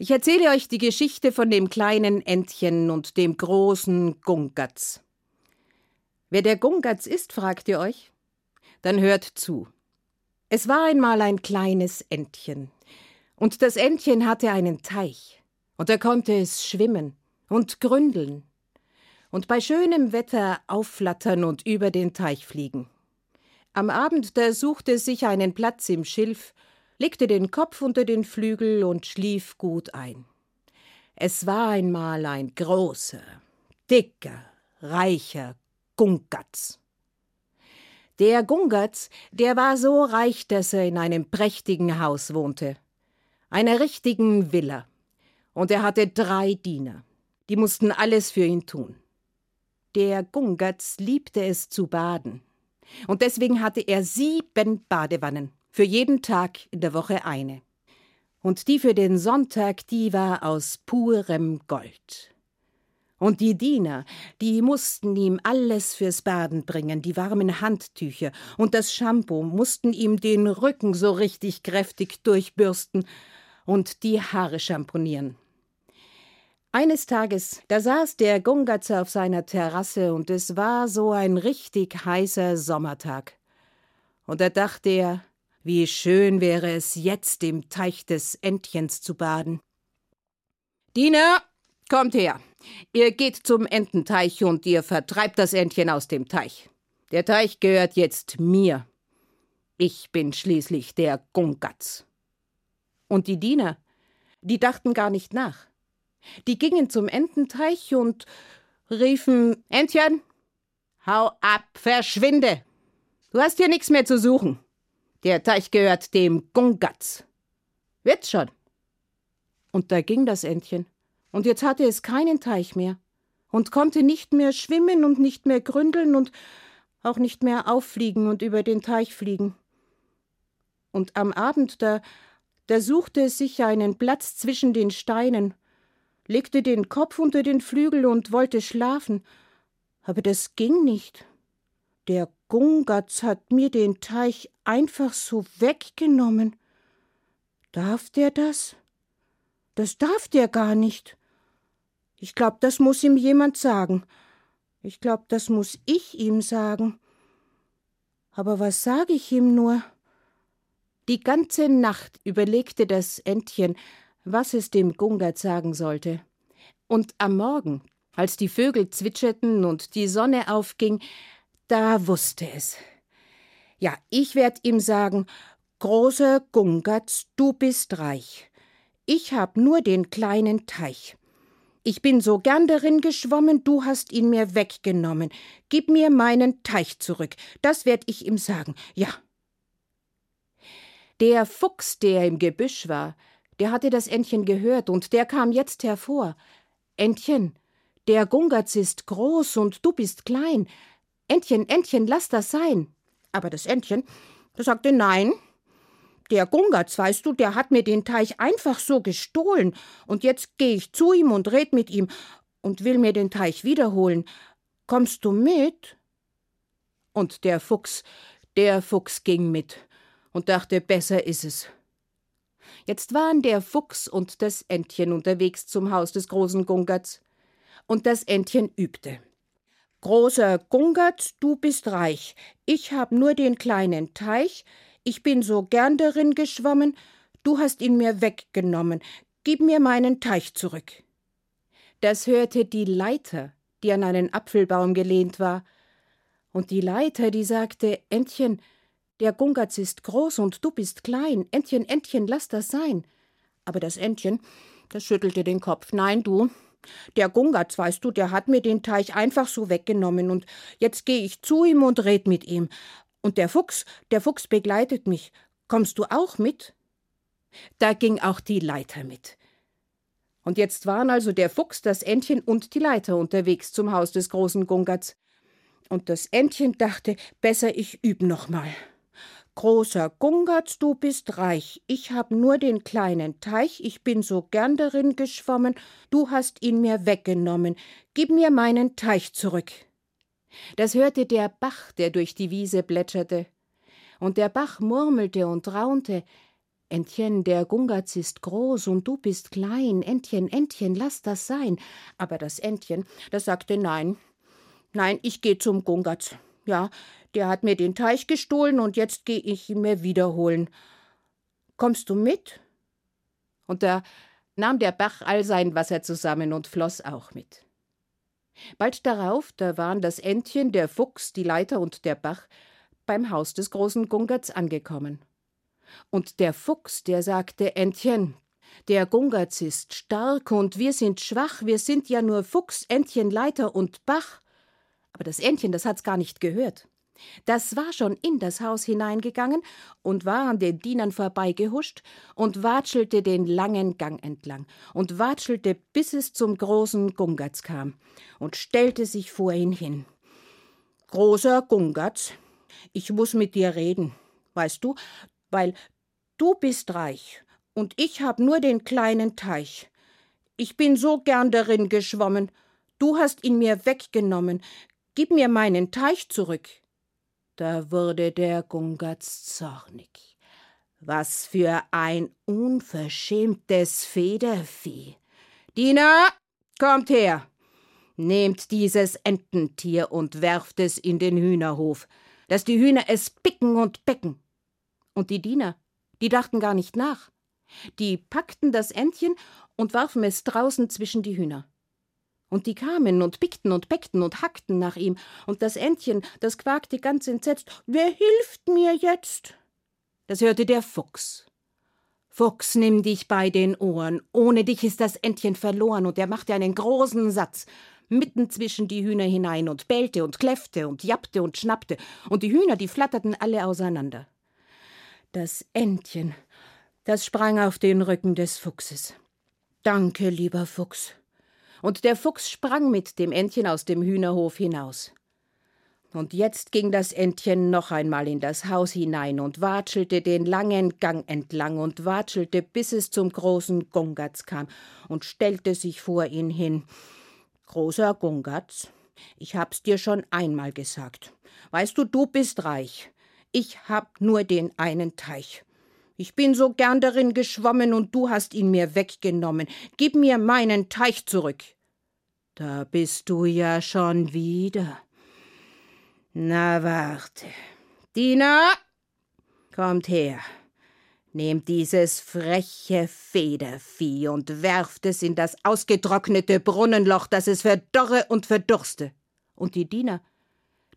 Ich erzähle euch die Geschichte von dem kleinen Entchen und dem großen Gungatz. Wer der Gungatz ist, fragt ihr euch? Dann hört zu. Es war einmal ein kleines Entchen. Und das Entchen hatte einen Teich. Und er konnte es schwimmen und gründeln. Und bei schönem Wetter aufflattern und über den Teich fliegen. Am Abend da suchte es sich einen Platz im Schilf legte den Kopf unter den Flügel und schlief gut ein. Es war einmal ein großer, dicker, reicher Gungatz. Der Gungatz, der war so reich, dass er in einem prächtigen Haus wohnte, einer richtigen Villa. Und er hatte drei Diener, die mussten alles für ihn tun. Der Gungatz liebte es zu baden, und deswegen hatte er sieben Badewannen für jeden Tag in der Woche eine. Und die für den Sonntag, die war aus purem Gold. Und die Diener, die mussten ihm alles fürs Baden bringen, die warmen Handtücher und das Shampoo, mussten ihm den Rücken so richtig kräftig durchbürsten und die Haare schamponieren. Eines Tages, da saß der Gungatze auf seiner Terrasse und es war so ein richtig heißer Sommertag. Und da dachte er, wie schön wäre es, jetzt im Teich des Entchens zu baden. Diener, kommt her. Ihr geht zum Ententeich und ihr vertreibt das Entchen aus dem Teich. Der Teich gehört jetzt mir. Ich bin schließlich der Gungatz. Und die Diener, die dachten gar nicht nach. Die gingen zum Ententeich und riefen Entchen, hau ab, verschwinde. Du hast hier nichts mehr zu suchen. Der Teich gehört dem Gungatz. Wird's schon. Und da ging das Entchen. Und jetzt hatte es keinen Teich mehr und konnte nicht mehr schwimmen und nicht mehr gründeln und auch nicht mehr auffliegen und über den Teich fliegen. Und am Abend, da, da suchte es sich einen Platz zwischen den Steinen, legte den Kopf unter den Flügel und wollte schlafen, aber das ging nicht. Der Gungatz hat mir den Teich einfach so weggenommen. Darf der das? Das darf der gar nicht. Ich glaub, das muss ihm jemand sagen. Ich glaub, das muss ich ihm sagen. Aber was sag ich ihm nur? Die ganze Nacht überlegte das Entchen, was es dem Gungatz sagen sollte. Und am Morgen, als die Vögel zwitscherten und die Sonne aufging, da wusste es. Ja, ich werd ihm sagen, großer Gungatz, du bist reich. Ich hab nur den kleinen Teich. Ich bin so gern darin geschwommen, du hast ihn mir weggenommen. Gib mir meinen Teich zurück. Das werd ich ihm sagen. Ja. Der Fuchs, der im Gebüsch war, der hatte das Entchen gehört, und der kam jetzt hervor. Entchen, der Gungatz ist groß und du bist klein. Entchen, Entchen, lass das sein. Aber das Entchen, das sagte nein. Der Gungatz, weißt du, der hat mir den Teich einfach so gestohlen. Und jetzt geh ich zu ihm und red mit ihm und will mir den Teich wiederholen. Kommst du mit? Und der Fuchs, der Fuchs ging mit und dachte, besser ist es. Jetzt waren der Fuchs und das Entchen unterwegs zum Haus des großen Gungatz. Und das Entchen übte. Großer Gungert, du bist reich. Ich hab nur den kleinen Teich. Ich bin so gern darin geschwommen. Du hast ihn mir weggenommen. Gib mir meinen Teich zurück. Das hörte die Leiter, die an einen Apfelbaum gelehnt war. Und die Leiter, die sagte: Entchen, der Gungatz ist groß und du bist klein. Entchen, Entchen, lass das sein. Aber das Entchen, das schüttelte den Kopf. Nein, du, der Gungatz, weißt du, der hat mir den Teich einfach so weggenommen und jetzt gehe ich zu ihm und red mit ihm. Und der Fuchs, der Fuchs begleitet mich. Kommst du auch mit? Da ging auch die Leiter mit. Und jetzt waren also der Fuchs, das Entchen und die Leiter unterwegs zum Haus des großen Gungatz. Und das Entchen dachte, besser ich üb noch mal. Großer Gungatz, du bist reich. Ich hab nur den kleinen Teich, ich bin so gern darin geschwommen, du hast ihn mir weggenommen. Gib mir meinen Teich zurück. Das hörte der Bach, der durch die Wiese plätscherte. Und der Bach murmelte und raunte. Entchen, der Gungatz ist groß und du bist klein. Entchen, Entchen, lass das sein. Aber das Entchen, das sagte nein. Nein, ich geh zum Gungatz. Ja, der hat mir den Teich gestohlen und jetzt geh ich ihn mir wiederholen. Kommst du mit? Und da nahm der Bach all sein Wasser zusammen und floss auch mit. Bald darauf, da waren das Entchen, der Fuchs, die Leiter und der Bach beim Haus des großen Gungerts angekommen. Und der Fuchs, der sagte Entchen, der Gungerts ist stark und wir sind schwach, wir sind ja nur Fuchs, Entchen, Leiter und Bach. Aber das Entchen, das hat's gar nicht gehört. Das war schon in das Haus hineingegangen und war an den Dienern vorbeigehuscht und watschelte den langen Gang entlang und watschelte, bis es zum großen Gungatz kam und stellte sich vor ihn hin. Großer Gungatz, ich muss mit dir reden, weißt du, weil du bist reich und ich hab nur den kleinen Teich. Ich bin so gern darin geschwommen, du hast ihn mir weggenommen, gib mir meinen Teich zurück. Da wurde der Gungatz zornig. Was für ein unverschämtes Federvieh. Diener, kommt her! Nehmt dieses Ententier und werft es in den Hühnerhof, dass die Hühner es picken und becken. Und die Diener, die dachten gar nicht nach. Die packten das Entchen und warfen es draußen zwischen die Hühner. Und die kamen und pickten und beckten und hackten nach ihm, und das Entchen, das quakte ganz entsetzt Wer hilft mir jetzt? Das hörte der Fuchs. Fuchs, nimm dich bei den Ohren, ohne dich ist das Entchen verloren, und er machte einen großen Satz, mitten zwischen die Hühner hinein und bellte und kläffte und jappte und schnappte, und die Hühner, die flatterten alle auseinander. Das Entchen, das sprang auf den Rücken des Fuchses. Danke, lieber Fuchs, und der Fuchs sprang mit dem Entchen aus dem Hühnerhof hinaus. Und jetzt ging das Entchen noch einmal in das Haus hinein und watschelte den langen Gang entlang und watschelte, bis es zum großen Gungatz kam und stellte sich vor ihn hin. Großer Gungatz, ich hab's dir schon einmal gesagt. Weißt du, du bist reich. Ich hab nur den einen Teich. Ich bin so gern darin geschwommen und du hast ihn mir weggenommen. Gib mir meinen Teich zurück. Da bist du ja schon wieder. Na warte. Dina, kommt her. Nehmt dieses freche Federvieh und werft es in das ausgetrocknete Brunnenloch, dass es verdorre und verdurste. Und die Diener,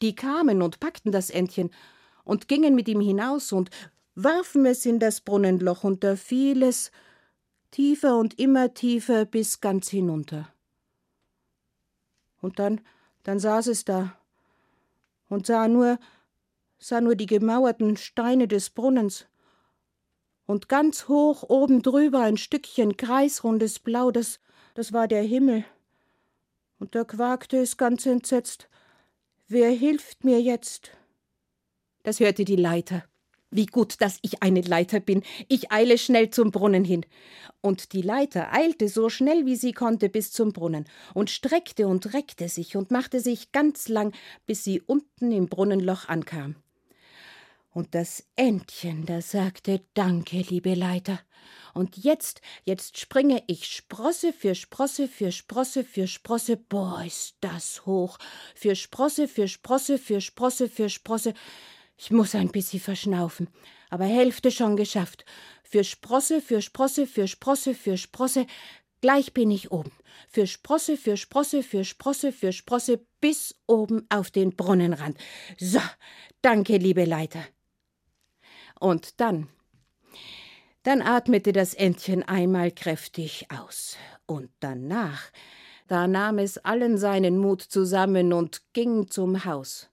die kamen und packten das Entchen und gingen mit ihm hinaus und warfen es in das Brunnenloch, und da fiel es tiefer und immer tiefer bis ganz hinunter. Und dann, dann saß es da und sah nur, sah nur die gemauerten Steine des Brunnens und ganz hoch oben drüber ein Stückchen kreisrundes Blau, das, das war der Himmel. Und da quakte es ganz entsetzt. Wer hilft mir jetzt? Das hörte die Leiter. Wie gut, dass ich eine Leiter bin. Ich eile schnell zum Brunnen hin. Und die Leiter eilte so schnell wie sie konnte bis zum Brunnen und streckte und reckte sich und machte sich ganz lang, bis sie unten im Brunnenloch ankam. Und das Entchen, das sagte Danke, liebe Leiter. Und jetzt, jetzt springe ich Sprosse für Sprosse für Sprosse für Sprosse. Boah, ist das hoch. Für Sprosse für Sprosse für Sprosse für Sprosse. Ich muss ein bisschen verschnaufen, aber Hälfte schon geschafft. Für Sprosse, für Sprosse, für Sprosse, für Sprosse, gleich bin ich oben. Für Sprosse, für Sprosse, für Sprosse, für Sprosse, bis oben auf den Brunnenrand. So, danke, liebe Leiter. Und dann, dann atmete das Entchen einmal kräftig aus. Und danach, da nahm es allen seinen Mut zusammen und ging zum Haus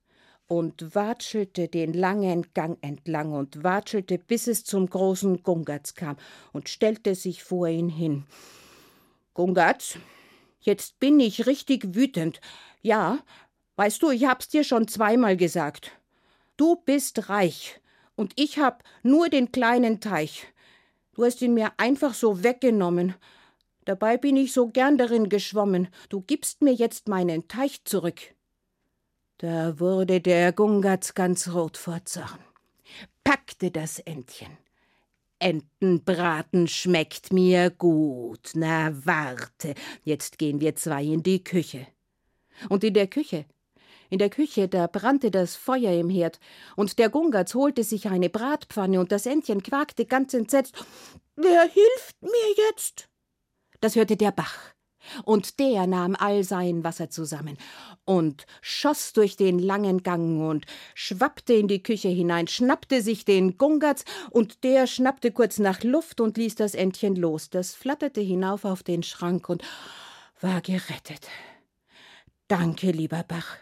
und watschelte den langen Gang entlang und watschelte, bis es zum großen Gungatz kam und stellte sich vor ihn hin. Gungatz, jetzt bin ich richtig wütend. Ja, weißt du, ich hab's dir schon zweimal gesagt. Du bist reich und ich hab nur den kleinen Teich. Du hast ihn mir einfach so weggenommen. Dabei bin ich so gern darin geschwommen. Du gibst mir jetzt meinen Teich zurück. Da wurde der Gungatz ganz rot vor Zorn, packte das Entchen, Entenbraten schmeckt mir gut. Na, warte, jetzt gehen wir zwei in die Küche. Und in der Küche, in der Küche, da brannte das Feuer im Herd, und der Gungatz holte sich eine Bratpfanne, und das Entchen quakte ganz entsetzt. Wer hilft mir jetzt? Das hörte der Bach. Und der nahm all sein Wasser zusammen und schoss durch den langen Gang und schwappte in die Küche hinein, schnappte sich den Gungatz, und der schnappte kurz nach Luft und ließ das Entchen los. Das flatterte hinauf auf den Schrank und war gerettet. Danke, lieber Bach.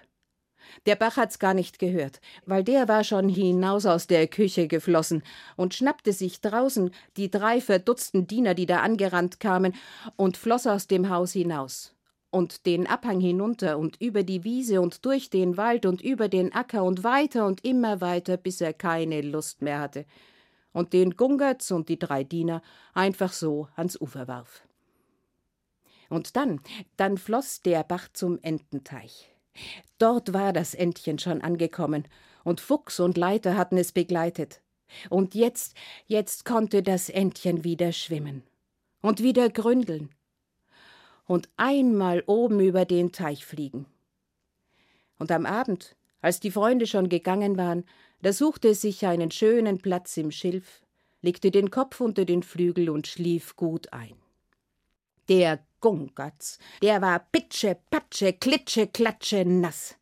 Der Bach hat's gar nicht gehört, weil der war schon hinaus aus der Küche geflossen und schnappte sich draußen die drei verdutzten Diener, die da angerannt kamen, und floss aus dem Haus hinaus. Und den Abhang hinunter und über die Wiese und durch den Wald und über den Acker und weiter und immer weiter, bis er keine Lust mehr hatte. Und den Gungertz und die drei Diener einfach so ans Ufer warf. Und dann, dann floss der Bach zum Ententeich. Dort war das Entchen schon angekommen, und Fuchs und Leiter hatten es begleitet. Und jetzt, jetzt konnte das Entchen wieder schwimmen und wieder gründeln und einmal oben über den Teich fliegen. Und am Abend, als die Freunde schon gegangen waren, da suchte es sich einen schönen Platz im Schilf, legte den Kopf unter den Flügel und schlief gut ein. Der Gungatz, der war pitsche, patsche, klitsche, klatsche nass.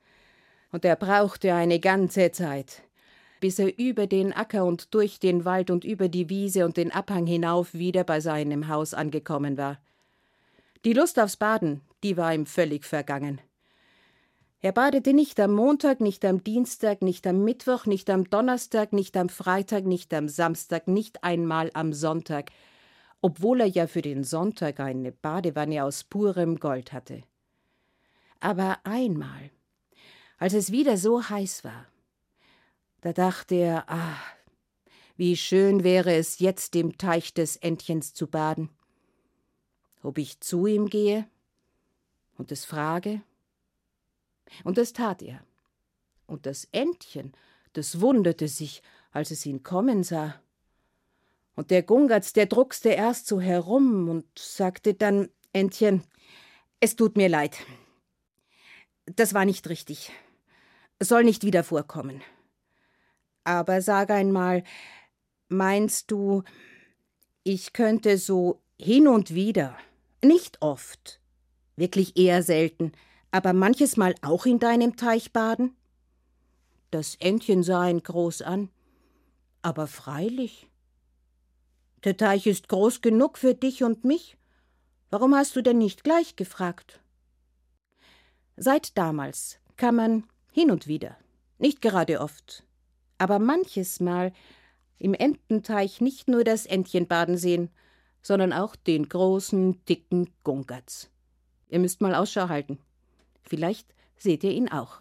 Und er brauchte eine ganze Zeit, bis er über den Acker und durch den Wald und über die Wiese und den Abhang hinauf wieder bei seinem Haus angekommen war. Die Lust aufs Baden, die war ihm völlig vergangen. Er badete nicht am Montag, nicht am Dienstag, nicht am Mittwoch, nicht am Donnerstag, nicht am Freitag, nicht am Samstag, nicht einmal am Sonntag obwohl er ja für den Sonntag eine Badewanne aus purem Gold hatte. Aber einmal, als es wieder so heiß war, da dachte er, ah, wie schön wäre es jetzt im Teich des Entchens zu baden. Ob ich zu ihm gehe und es frage? Und das tat er. Und das Entchen, das wunderte sich, als es ihn kommen sah. Und der Gungatz, der druckste erst so herum und sagte dann, Entchen, es tut mir leid. Das war nicht richtig. Soll nicht wieder vorkommen. Aber sag einmal, meinst du, ich könnte so hin und wieder, nicht oft, wirklich eher selten, aber manches Mal auch in deinem Teich baden? Das Entchen sah ihn groß an. Aber freilich. Der Teich ist groß genug für dich und mich. Warum hast du denn nicht gleich gefragt? Seit damals kann man hin und wieder, nicht gerade oft, aber manches Mal im Ententeich nicht nur das Entchen baden sehen, sondern auch den großen, dicken Gungatz. Ihr müsst mal Ausschau halten. Vielleicht seht ihr ihn auch.